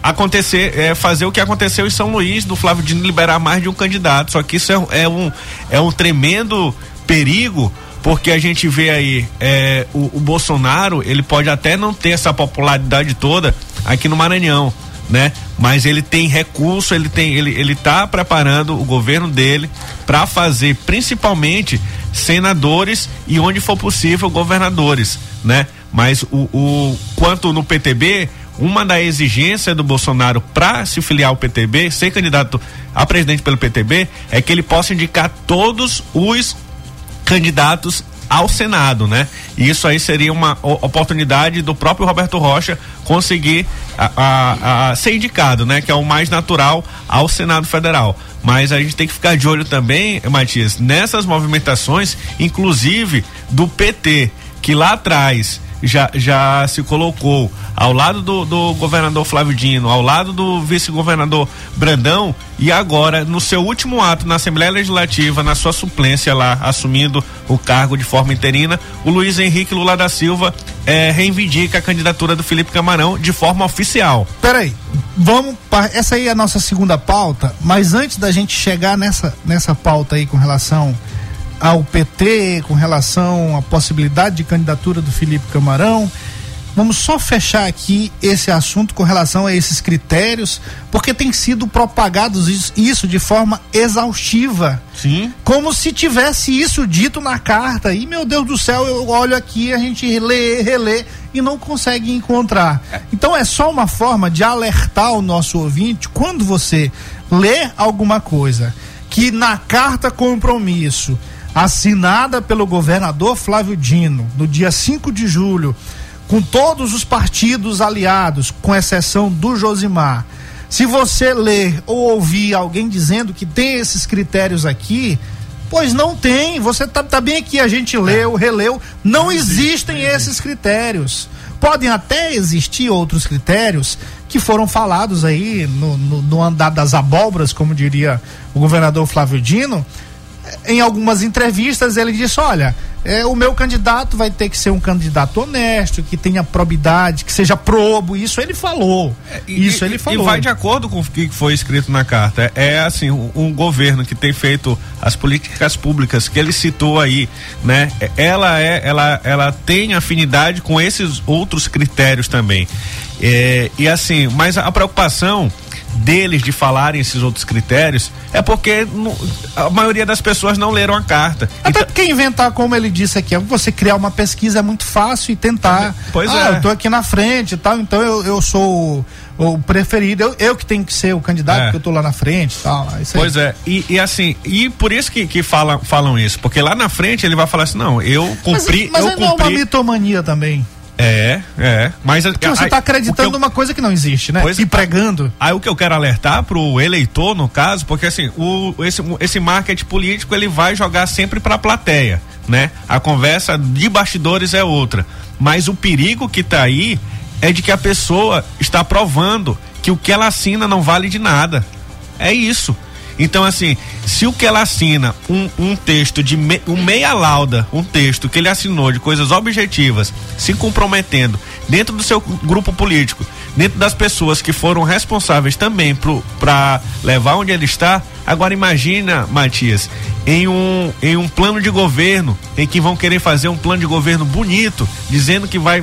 acontecer, é, fazer o que aconteceu em São Luís, do Flávio Dino liberar mais de um candidato. Só que isso é, é um, é um tremendo perigo, porque a gente vê aí é, o, o Bolsonaro, ele pode até não ter essa popularidade toda aqui no Maranhão, né? Mas ele tem recurso, ele tem, ele, ele tá preparando o governo dele para fazer principalmente senadores e onde for possível governadores, né? Mas o, o quanto no PTB, uma da exigência do Bolsonaro para se filiar ao PTB, ser candidato a presidente pelo PTB, é que ele possa indicar todos os candidatos ao Senado, né? E isso aí seria uma oportunidade do próprio Roberto Rocha conseguir a, a- a ser indicado, né? Que é o mais natural ao Senado Federal. Mas a gente tem que ficar de olho também, Matias, nessas movimentações, inclusive do PT, que lá atrás já, já se colocou ao lado do, do governador Flávio Dino, ao lado do vice-governador Brandão, e agora, no seu último ato na Assembleia Legislativa, na sua suplência lá, assumindo o cargo de forma interina, o Luiz Henrique Lula da Silva eh, reivindica a candidatura do Felipe Camarão de forma oficial. Peraí, vamos. Essa aí é a nossa segunda pauta, mas antes da gente chegar nessa, nessa pauta aí com relação ao PT, com relação à possibilidade de candidatura do Felipe Camarão, vamos só fechar aqui esse assunto com relação a esses critérios, porque tem sido propagados isso, isso de forma exaustiva. Sim. Como se tivesse isso dito na carta. E, meu Deus do céu, eu olho aqui, a gente lê, relê e não consegue encontrar. Então é só uma forma de alertar o nosso ouvinte quando você lê alguma coisa que na carta compromisso assinada pelo governador Flávio Dino no dia 5 de julho, com todos os partidos aliados, com exceção do Josimar. Se você ler ou ouvir alguém dizendo que tem esses critérios aqui, pois não tem. Você tá, tá bem aqui, a gente leu, releu. Não, existem esses critérios. Podem até existir outros critérios que foram falados aí no, no, no andar das abóboras, como diria o governador Flávio Dino. Em algumas entrevistas ele disse: olha, é, o meu candidato vai ter que ser um candidato honesto, que tenha probidade, que seja probo. Isso ele falou. Isso ele falou. E vai de acordo com o que foi escrito na carta. É, é, assim, um, um governo que tem feito as políticas públicas que ele citou aí, né? É, Ela é, ela, ela tem afinidade com esses outros critérios também. É, e assim, mas a preocupação deles de falarem esses outros critérios é porque a maioria das pessoas não leram a carta. Até porque inventar, como ele disse aqui, é você criar uma pesquisa é muito fácil e tentar. Pois ah, é. eu tô aqui na frente e tal, então eu, eu sou o, o preferido, eu, eu que tenho que ser o candidato, É. porque eu tô lá na frente e tal. Aí. Pois é, e, e assim, e por isso que, que fala, falam isso, porque lá na frente ele vai falar assim, não, eu cumpri, mas eu mas não é uma cumpri. mitomania também. É, é, mas Porque você tá acreditando numa coisa que não existe, né? Pois e é. pregando. Aí o que eu quero alertar pro eleitor, no caso, porque assim, o, esse, esse marketing político ele vai jogar sempre pra plateia, né? A conversa de bastidores é outra. Mas o perigo que tá aí é de que a pessoa está provando que o que ela assina não vale de nada. É isso. Então, assim, se o que ela assina, um, um texto de me, um meia lauda, um texto que ele assinou de coisas objetivas, se comprometendo dentro do seu grupo político, dentro das pessoas que foram responsáveis também para levar onde ele está. Agora imagina, Matias, em um, em um plano de governo, em que vão querer fazer um plano de governo bonito, dizendo que vai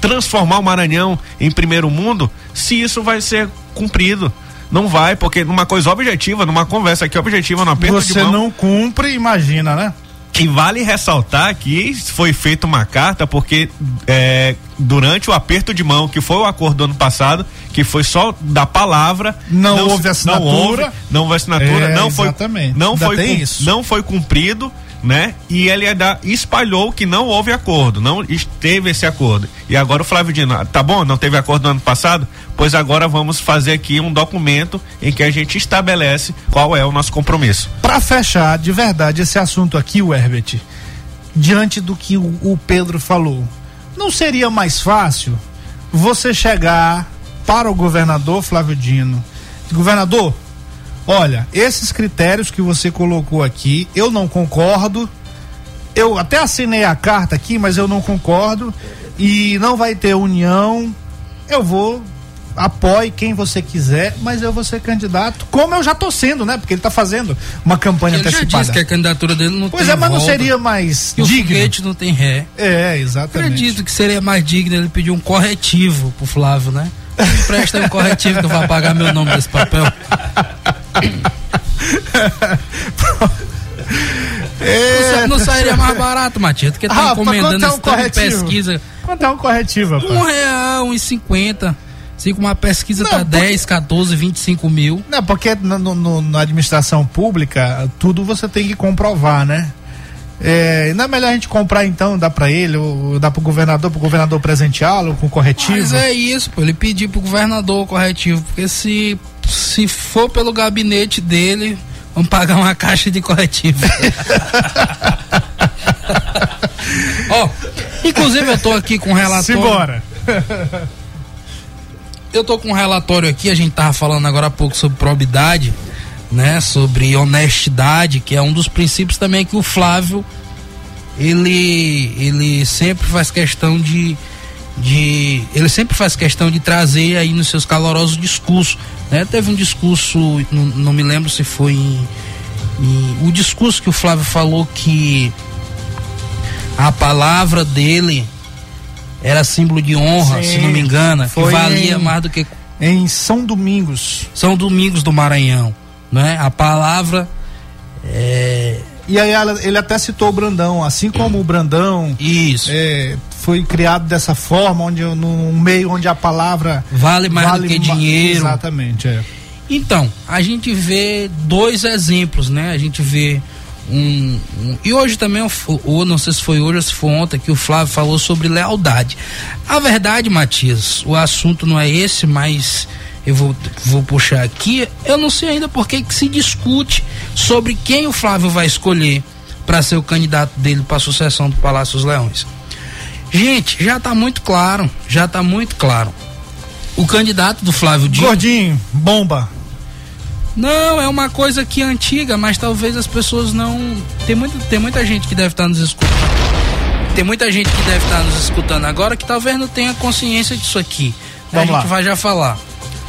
transformar o Maranhão em primeiro mundo, se isso vai ser cumprido. Não vai, porque numa coisa objetiva, numa conversa aqui objetiva, no aperto de Você não cumpre, imagina, né? E vale ressaltar que foi feita uma carta porque é, durante o aperto de mão, que foi o acordo do ano passado, que foi só da palavra, Não houve assinatura. Não houve, não houve assinatura, É, não foi, exatamente. não foi, cum- isso. não foi cumprido, né? E ele espalhou que não houve acordo, não teve esse acordo. E agora o Flávio Dino, ah, tá bom, não teve acordo no ano passado? Pois agora vamos fazer aqui um documento em que a gente estabelece qual é o nosso compromisso. Pra fechar de verdade esse assunto aqui, o Herbert, diante do que o, o Pedro falou, não seria mais fácil você chegar para o governador Flávio Dino, governador, olha, esses critérios que você colocou aqui, eu não concordo. Eu até assinei a carta aqui, mas eu não concordo e não vai ter união. Eu vou apoie quem você quiser, mas eu vou ser candidato, como eu já tô sendo, né? Porque ele tá fazendo uma campanha Ele já antecipada. disse que a candidatura dele não Pois tem é, mas não volta, seria mais que o digno? foguete não tem ré. É, exatamente. Acredito que seria mais digno ele pedir um corretivo pro Flávio, né? Presta aí um corretivo que eu vou apagar meu nome desse papel. É, Não, sa- não sairia mais barato, Matias, porque tá Rafa, encomendando é um corretivo? pesquisa. Quanto é um corretivo, rapaz? Um real, uns 50. Se com uma pesquisa Não, tá porque- 10, 14, 25 mil. Não, porque no- no- na administração pública, tudo você tem que comprovar, né? É, não é melhor a gente comprar então, dá pra ele, ou dá pro governador, pro governador presenteá-lo com corretivo? Mas é isso, pô. Ele pediu pro governador o corretivo. Porque se, se for pelo gabinete dele, vamos pagar uma caixa de corretivo. Ó, inclusive eu tô aqui com um relatório. Simbora. Eu tô com um relatório aqui, a gente tava falando agora há pouco sobre probidade, né? Sobre honestidade, que é um dos princípios também que o Flávio ele ele sempre faz questão de de ele sempre faz questão de trazer aí nos seus calorosos discursos, né? Teve um discurso, não, não me lembro se foi em, em- o discurso que o Flávio falou que a palavra dele era símbolo de honra, Sim, se não me engano, que valia em- mais do que Em São Domingos. São Domingos do Maranhão, né? A palavra é E aí ela- ele até citou o Brandão, assim como o Brandão isso. é, foi criado dessa forma, onde num meio onde a palavra Vale mais do que ma- dinheiro. Exatamente, é. Então, a gente vê dois exemplos, né? A gente vê um. um- e hoje também, ou não sei se foi hoje ou se foi ontem, que o Flávio falou sobre lealdade. A verdade, Matias, o assunto não é esse, mas eu vou, vou puxar aqui. Eu não sei ainda por que se discute sobre quem o Flávio vai escolher para ser o candidato dele para a sucessão do Palácio dos Leões. Gente, já está muito claro, já está muito claro. O candidato do Flávio Dino. Gordinho, bomba. Não, é uma coisa que é antiga, mas talvez as pessoas não. Tem, muito, tem muita gente que deve estar nos escutando. Tem muita gente que deve estar nos escutando agora que talvez não tenha consciência disso aqui. Vamos a gente lá. vai já falar.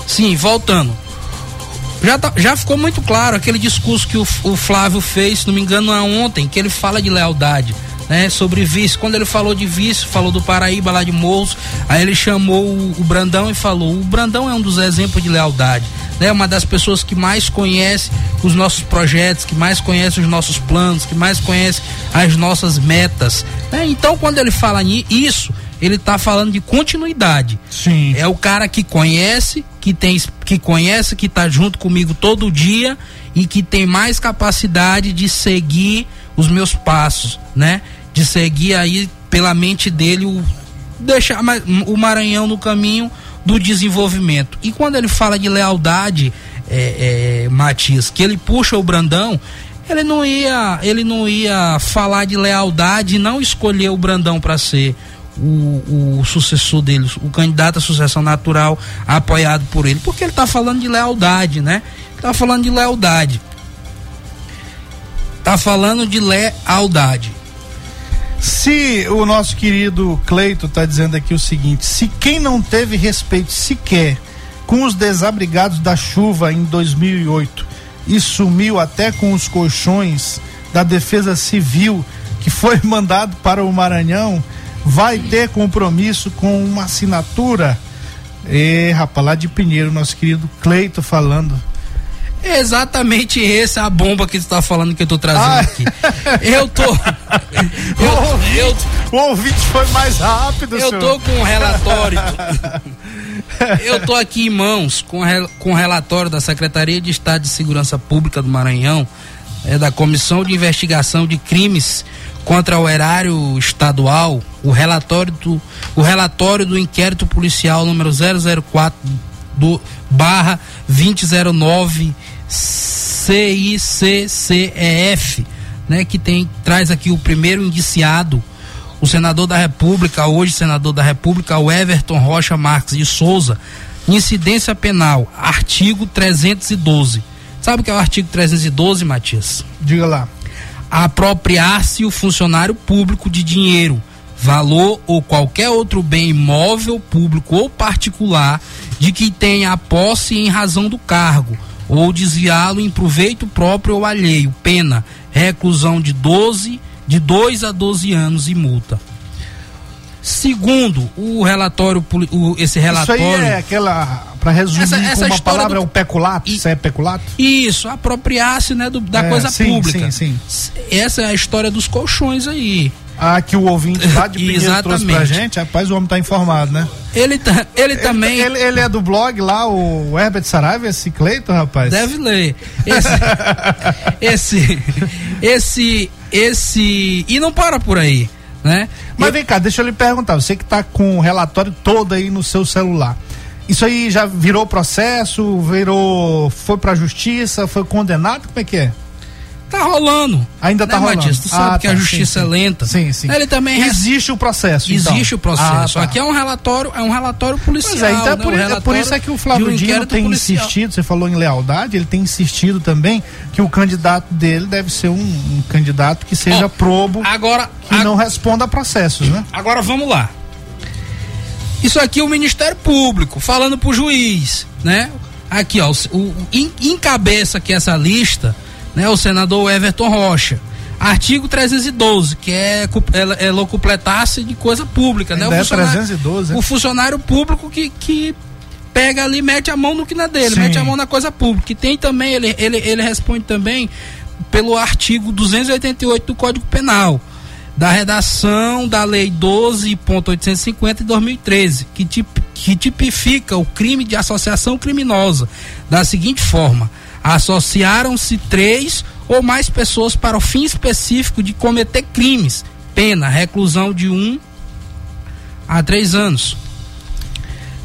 Sim, voltando. Já, tá- já ficou muito claro aquele discurso que o, o Flávio fez, se não me engano, ontem, que ele fala de lealdade. Né, sobre vice, quando ele falou de vice, falou do Paraíba lá de Morros, aí ele chamou o, o Brandão e falou: o Brandão é um dos exemplos de lealdade, né? Uma das pessoas que mais conhece os nossos projetos, que mais conhece os nossos planos, que mais conhece as nossas metas. né? Então, quando ele fala ni- isso, ele está falando de continuidade. Sim. É o cara que conhece, que tem que conhece, que tá junto comigo todo dia e que tem mais capacidade de seguir os meus passos, né? De seguir aí pela mente dele o deixar o Maranhão no caminho do desenvolvimento. E quando ele fala de lealdade, é, é, Matias, que ele puxa o Brandão, ele não ia, ele não ia falar de lealdade não escolher o Brandão para ser o, o sucessor dele, o candidato à sucessão natural apoiado por ele, porque ele está falando de lealdade, né? Tá falando de lealdade. Tá falando de lealdade. Se o nosso querido Cleito está dizendo aqui o seguinte: se quem não teve respeito sequer com os desabrigados da chuva em 2008 e sumiu até com os colchões da Defesa Civil que foi mandado para o Maranhão, vai ter compromisso com uma assinatura? É, rapaz, lá de Pinheiro, nosso querido Cleito falando. Exatamente essa é a bomba que você tá falando que eu tô trazendo Ah. aqui. Eu tô. O Eu, ouvinte, eu, o ouvinte foi mais rápido, eu senhor. tô com um relatório. Eu tô aqui em mãos com, o com o relatório da Secretaria de Estado de Segurança Pública do Maranhão, é, da Comissão de Investigação de Crimes contra o Erário Estadual, o relatório do, o relatório do inquérito policial número 004 do barra 2009 CICCEF, né, que tem traz aqui o primeiro indiciado o senador da República, hoje senador da República, o Everton Rocha Marques de Souza, incidência penal, artigo 312. Sabe o que é o artigo 312, Matias? Diga lá. Apropriar-se o funcionário público de dinheiro, valor ou qualquer outro bem imóvel, público ou particular, de que tenha posse em razão do cargo, ou desviá-lo em proveito próprio ou alheio, pena, reclusão de 12 de 2 a 12 anos e multa. Segundo o relatório, o- esse relatório. Isso aí é aquela. Pra resumir Essa- essa com uma palavra, do- é o peculato? Isso é peculato? Isso, apropriar-se né, do- da É, coisa sim, pública. sim, Essa é a história dos colchões aí. Ah, que o ouvinte lá de Pinheiro trouxe pra gente, rapaz, o homem tá informado, né? Ele, ta- ele também. Ele, ele é do blog lá, o Herbert Saraiva, esse Cleiton, rapaz? Deve ler. Esse, esse, esse, esse. E não para por aí, né? Mas vem cá, deixa eu lhe perguntar, você que tá com o relatório todo aí no seu celular. Isso aí já virou processo, virou. foi pra justiça, foi condenado? Como é que é? Tá rolando. Ainda tá né, rolando. Matias? Tu sabe Ah, que tá, a justiça sim, é lenta. Sim, sim. Ele também Existe o processo. então. Existe o processo. Ah, tá. Aqui é um relatório, é um relatório policial. Pois é, então é né? por, Um é por isso é que o Flávio um Dino tem policial. insistido, você falou em lealdade, ele tem insistido também que o candidato dele deve ser um, um candidato que seja Ó, probo, Agora, que a- não responda a processos, né? Agora vamos lá. Isso aqui é o Ministério Público falando pro juiz, né? Aqui, ó, o, o- en- encabeça aqui essa lista, né? O senador Everton Rocha. Artigo 312, que é, é, é locupletar-se de coisa pública, né? Ainda é funcionário- 312, o funcionário público que, que pega ali, mete a mão no que não é dele, Sim. mete a mão na coisa pública. E tem também, ele, ele, ele responde também pelo artigo 288 do Código Penal, da redação da Lei 12.850 de 2013, que, tip, que tipifica o crime de associação criminosa da seguinte forma: associaram-se três ou mais pessoas para o fim específico de cometer crimes, pena, reclusão de um a três anos.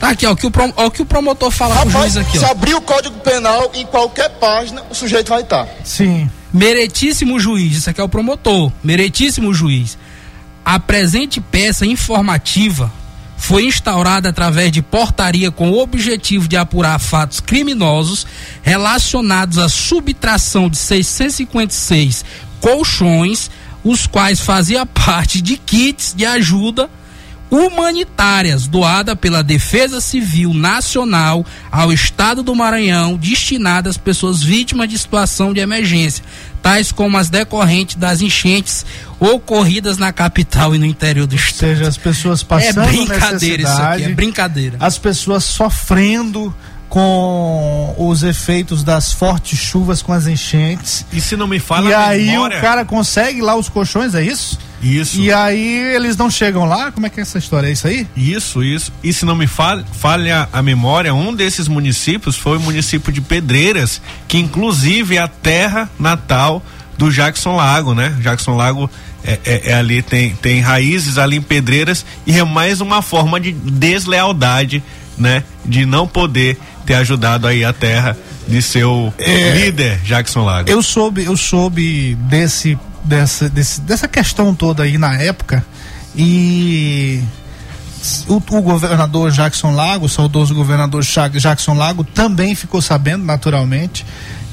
Tá aqui, ó, o que o, prom- ó, que o promotor fala pro Rapaz, juiz aqui, se ó. abrir o Código Penal em qualquer página, o sujeito vai estar. Sim. Meritíssimo juiz, isso aqui é o promotor. Meritíssimo juiz. A presente peça informativa foi instaurada através de portaria com o objetivo de apurar fatos criminosos relacionados à subtração de 656 colchões, os quais fazia parte de kits de ajuda humanitárias doada pela Defesa Civil Nacional ao Estado do Maranhão, destinadas às pessoas vítimas de situação de emergência, tais como as decorrentes das enchentes ocorridas na capital e no interior do Ou estado. seja, as pessoas É passando brincadeira isso aqui, é brincadeira. as pessoas sofrendo com os efeitos das fortes chuvas com as enchentes. E se não me fala e aí memória, o cara consegue lá os colchões, é isso? Isso. E aí eles não chegam lá? Como é que é essa história? É isso aí? Isso, isso. E se não me falha, falha a memória, um desses municípios foi o município de Pedreiras, que inclusive é a terra natal do Jackson Lago, né? Jackson Lago é, é- é ali, tem, tem raízes ali em Pedreiras e é mais uma forma de deslealdade, né? De não poder ter ajudado aí a terra de seu líder, Jackson Lago. Eu soube, eu soube desse, dessa, desse, dessa questão toda aí na época e o, o governador Jackson Lago, o saudoso governador Ja- Jackson Lago, também ficou sabendo, naturalmente,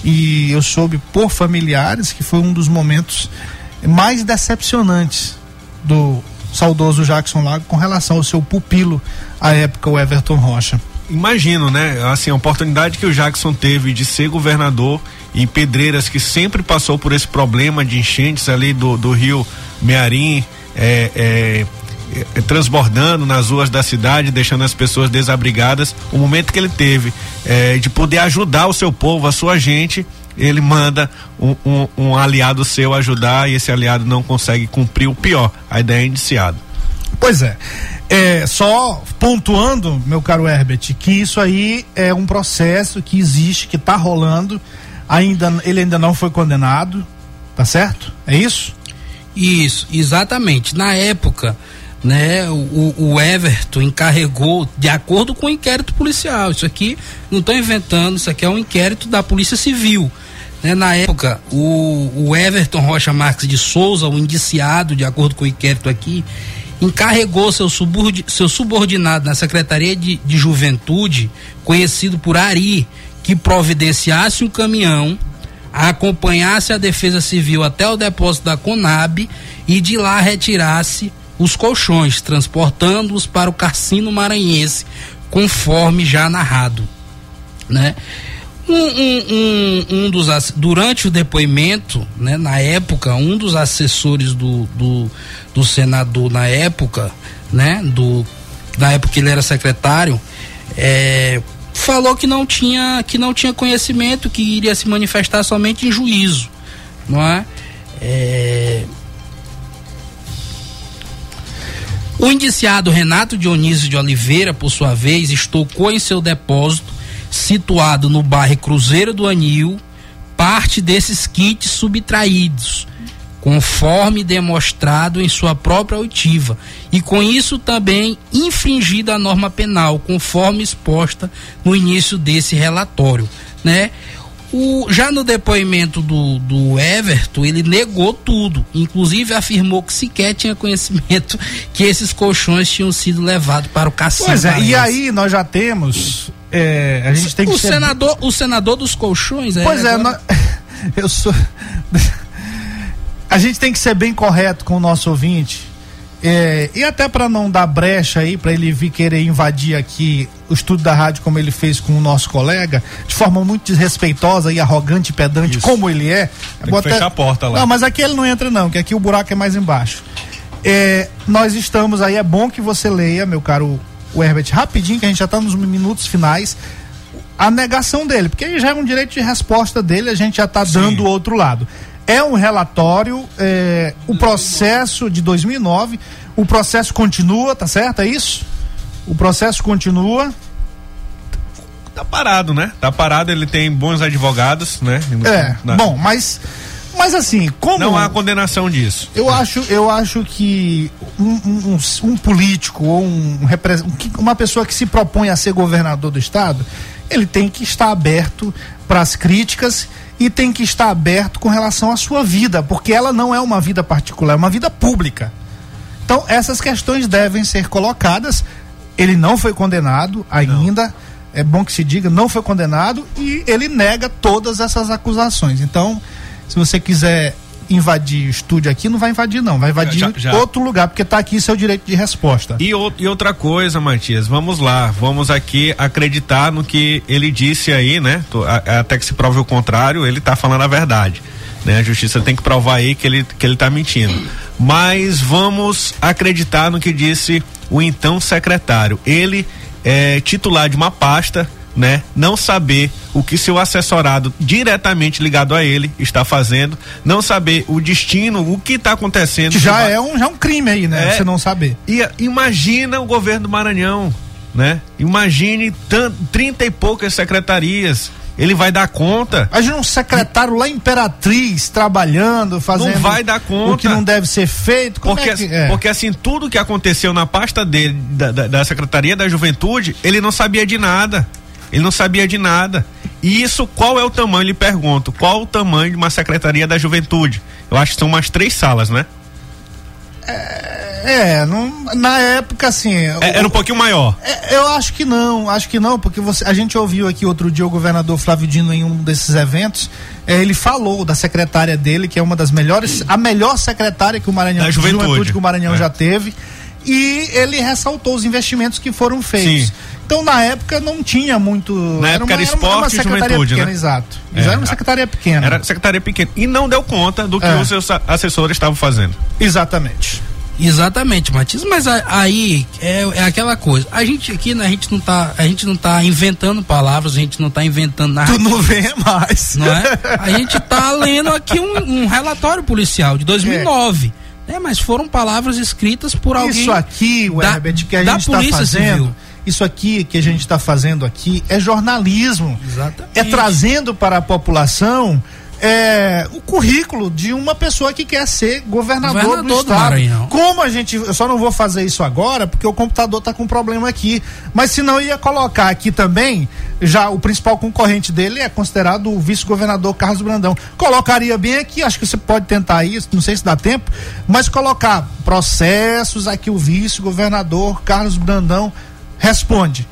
e eu soube por familiares que foi um dos momentos mais decepcionantes do saudoso Jackson Lago com relação ao seu pupilo à época, o Everton Rocha. Imagino, né? Assim, a oportunidade que o Jackson teve de ser governador em Pedreiras, que sempre passou por esse problema de enchentes ali do, do rio Mearim, é, é, eh, transbordando nas ruas da cidade, deixando as pessoas desabrigadas. O momento que ele teve eh, de poder ajudar o seu povo, a sua gente, ele manda um, um, um aliado seu ajudar e esse aliado não consegue cumprir o pior. A ideia é indiciado. Pois é. É, só pontuando, meu caro Herbert, que isso aí é um processo que existe, que está rolando, ainda ele ainda não foi condenado, tá certo? É isso? Isso, exatamente. Na época, né, o, o Everton encarregou, de acordo com o inquérito policial, isso aqui não estou inventando, isso aqui é um inquérito da Polícia Civil. Né, na época, o, o Everton Rocha Marques de Souza, o indiciado, de acordo com o inquérito aqui, encarregou seu, subordi, seu subordinado na Secretaria de, de Juventude, conhecido por Ari, que providenciasse um caminhão, acompanhasse a Defesa Civil até o depósito da Conab e de lá retirasse os colchões, transportando-os para o Cassino Maranhense, conforme já narrado, né? Um, um, um, um, dos durante o depoimento, né, na época, um dos assessores do, do, do senador na época, né, do na época que ele era secretário, é, falou que não tinha que não tinha conhecimento, que iria se manifestar somente em juízo, não é? é... O indiciado Renato Dionísio de Oliveira, por sua vez, estocou em seu depósito situado no bairro Cruzeiro do Anil, parte desses kits subtraídos, conforme demonstrado em sua própria oitiva, e com isso também infringido a norma penal, conforme exposta no início desse relatório, né? O, já no depoimento do, do Everton, ele negou tudo, inclusive afirmou que sequer tinha conhecimento que esses colchões tinham sido levados para o cassino. Pois é, e aí nós já temos é, a gente tem que o ser... senador o senador dos colchões é pois é nós... eu sou a gente tem que ser bem correto com o nosso ouvinte é, e até para não dar brecha aí para ele vir querer invadir aqui o estudo da rádio como ele fez com o nosso colega de forma muito desrespeitosa e arrogante e pedante Isso. como ele é tem fechar a porta lá não mas aqui ele não entra não que aqui o buraco é mais embaixo é, nós estamos aí é bom que você leia meu caro o Herbert rapidinho, que a gente já está nos minutos finais, a negação dele, porque já é um direito de resposta dele, a gente já está dando o outro lado. É um relatório, é, o processo de 2009, o processo continua, tá certo? É isso? O processo continua. Tá parado, né? Tá parado, ele tem bons advogados, né? É, Na... bom, mas mas assim, como. Não há condenação disso. Eu acho, eu acho que um, um, um político ou um, uma pessoa que se propõe a ser governador do estado, ele tem que estar aberto para as críticas e tem que estar aberto com relação à sua vida, porque ela não é uma vida particular, é uma vida pública. Então, essas questões devem ser colocadas. Ele não foi condenado ainda. Não. É bom que se diga, não foi condenado e ele nega todas essas acusações. Então, se você quiser invadir o estúdio aqui, não vai invadir, não. Vai invadir já, já. outro lugar, porque está aqui seu direito de resposta. E, o, e, outra coisa, Matias, vamos lá. Vamos aqui acreditar no que ele disse aí, né? Até que se prove o contrário, ele está falando a verdade. Né? A justiça tem que provar aí que ele, que ele tá mentindo. Mas vamos acreditar no que disse o então secretário. Ele é titular de uma pasta né? Não saber o que seu assessorado diretamente ligado a ele está fazendo, não saber o destino, o que está acontecendo. Já é um, já é um crime aí, né? É, Você não saber. E imagina o governo do Maranhão, né? Imagine trinta e poucas secretarias. Ele vai dar conta. Imagina um secretário lá Imperatriz trabalhando, fazendo. Não vai dar conta. O que não deve ser feito. Como porque, é que, é? porque assim, tudo que aconteceu na pasta dele, da, da, da Secretaria da Juventude, ele não sabia de nada. Ele não sabia de nada. E isso, qual é o tamanho? Lhe pergunto, qual o tamanho de uma secretaria da juventude? Eu acho que são umas três salas, né? É, é não, na época, assim. É, era um pouquinho maior. É, eu acho que não, acho que não, porque você, a gente ouviu aqui outro dia o governador Flávio Dino em um desses eventos. É, ele falou da secretária dele, que é uma das melhores, a melhor secretária que o Maranhão, da juventude. juventude que o Maranhão é. já teve. E ele ressaltou os investimentos que foram feitos. Sim. Então, na época, não tinha muito. Na época era, uma, era esporte era uma e juventude, pequena, né? Exato. É. Era uma secretaria pequena. Era secretaria pequena. E não deu conta do que é. os seus assessores estavam fazendo. Exatamente. Exatamente, Matias, mas aí é, é aquela coisa. A gente aqui, né, a gente não tá, a gente não tá inventando palavras, a gente não tá inventando nada. Tu não vê mais. Não é? A gente tá lendo aqui um, um relatório policial de 2009. Né, mas foram palavras escritas por alguém. Isso aqui, o da- Herbert, que a da gente está Polícia fazendo, Civil. Isso aqui que a gente está fazendo aqui é jornalismo. Exatamente. É trazendo para a população é, o currículo de uma pessoa que quer ser governador, Governador do do estado. Como a gente, eu só não vou fazer isso agora porque o computador está com problema aqui, mas se não ia colocar aqui também, já o principal concorrente dele é considerado o vice-governador Carlos Brandão. Colocaria bem aqui, acho que você pode tentar isso, não sei se dá tempo, mas colocar processos aqui o vice-governador Carlos Brandão responde.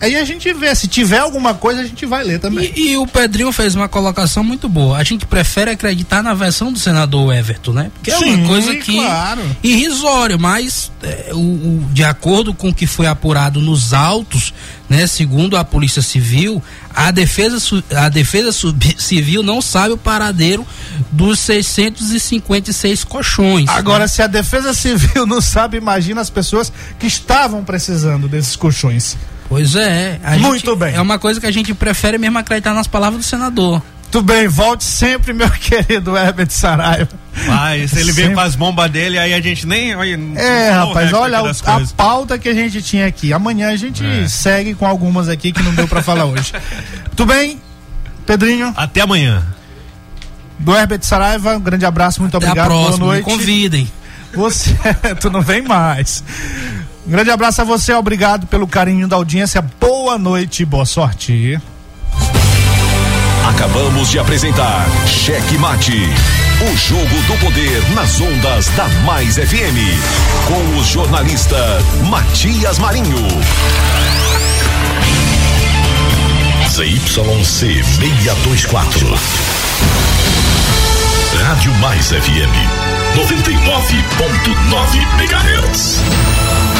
Aí a gente vê, se tiver alguma coisa a gente vai ler também. E, e o Pedrinho fez uma colocação muito boa. A gente prefere acreditar na versão do senador Everton, né? Porque é Sim, uma coisa que claro. irrisório, mas é, o, o- de acordo com o que foi apurado nos autos, né, segundo a Polícia Civil, a defesa a defesa civil não sabe o paradeiro dos 656 colchões. Agora, né? se a Defesa Civil não sabe, imagina as pessoas que estavam precisando desses colchões. Pois é. a Muito gente- bem. É uma coisa que a gente prefere mesmo acreditar nas palavras do senador. Tudo bem, volte sempre, meu querido Herbert Saraiva. Mas ele veio Sempre. com as bombas dele, aí a gente nem. olha, É, não rapaz, olha a coisas. pauta que a gente tinha aqui. Amanhã a gente É. segue com algumas aqui que não deu pra falar hoje. Tudo bem, Pedrinho? Até amanhã. Do Herbert Saraiva, um grande abraço, muito Até obrigado, a próxima. boa Me noite. convidem. Você, tu não vem mais. Um grande abraço a você, obrigado pelo carinho da audiência. Boa noite boa sorte. Acabamos de apresentar Cheque Mate. O jogo do poder nas ondas da Mais FM. Com o jornalista Matias Marinho. ZYC 624. Rádio Mais FM 99.9 MHz.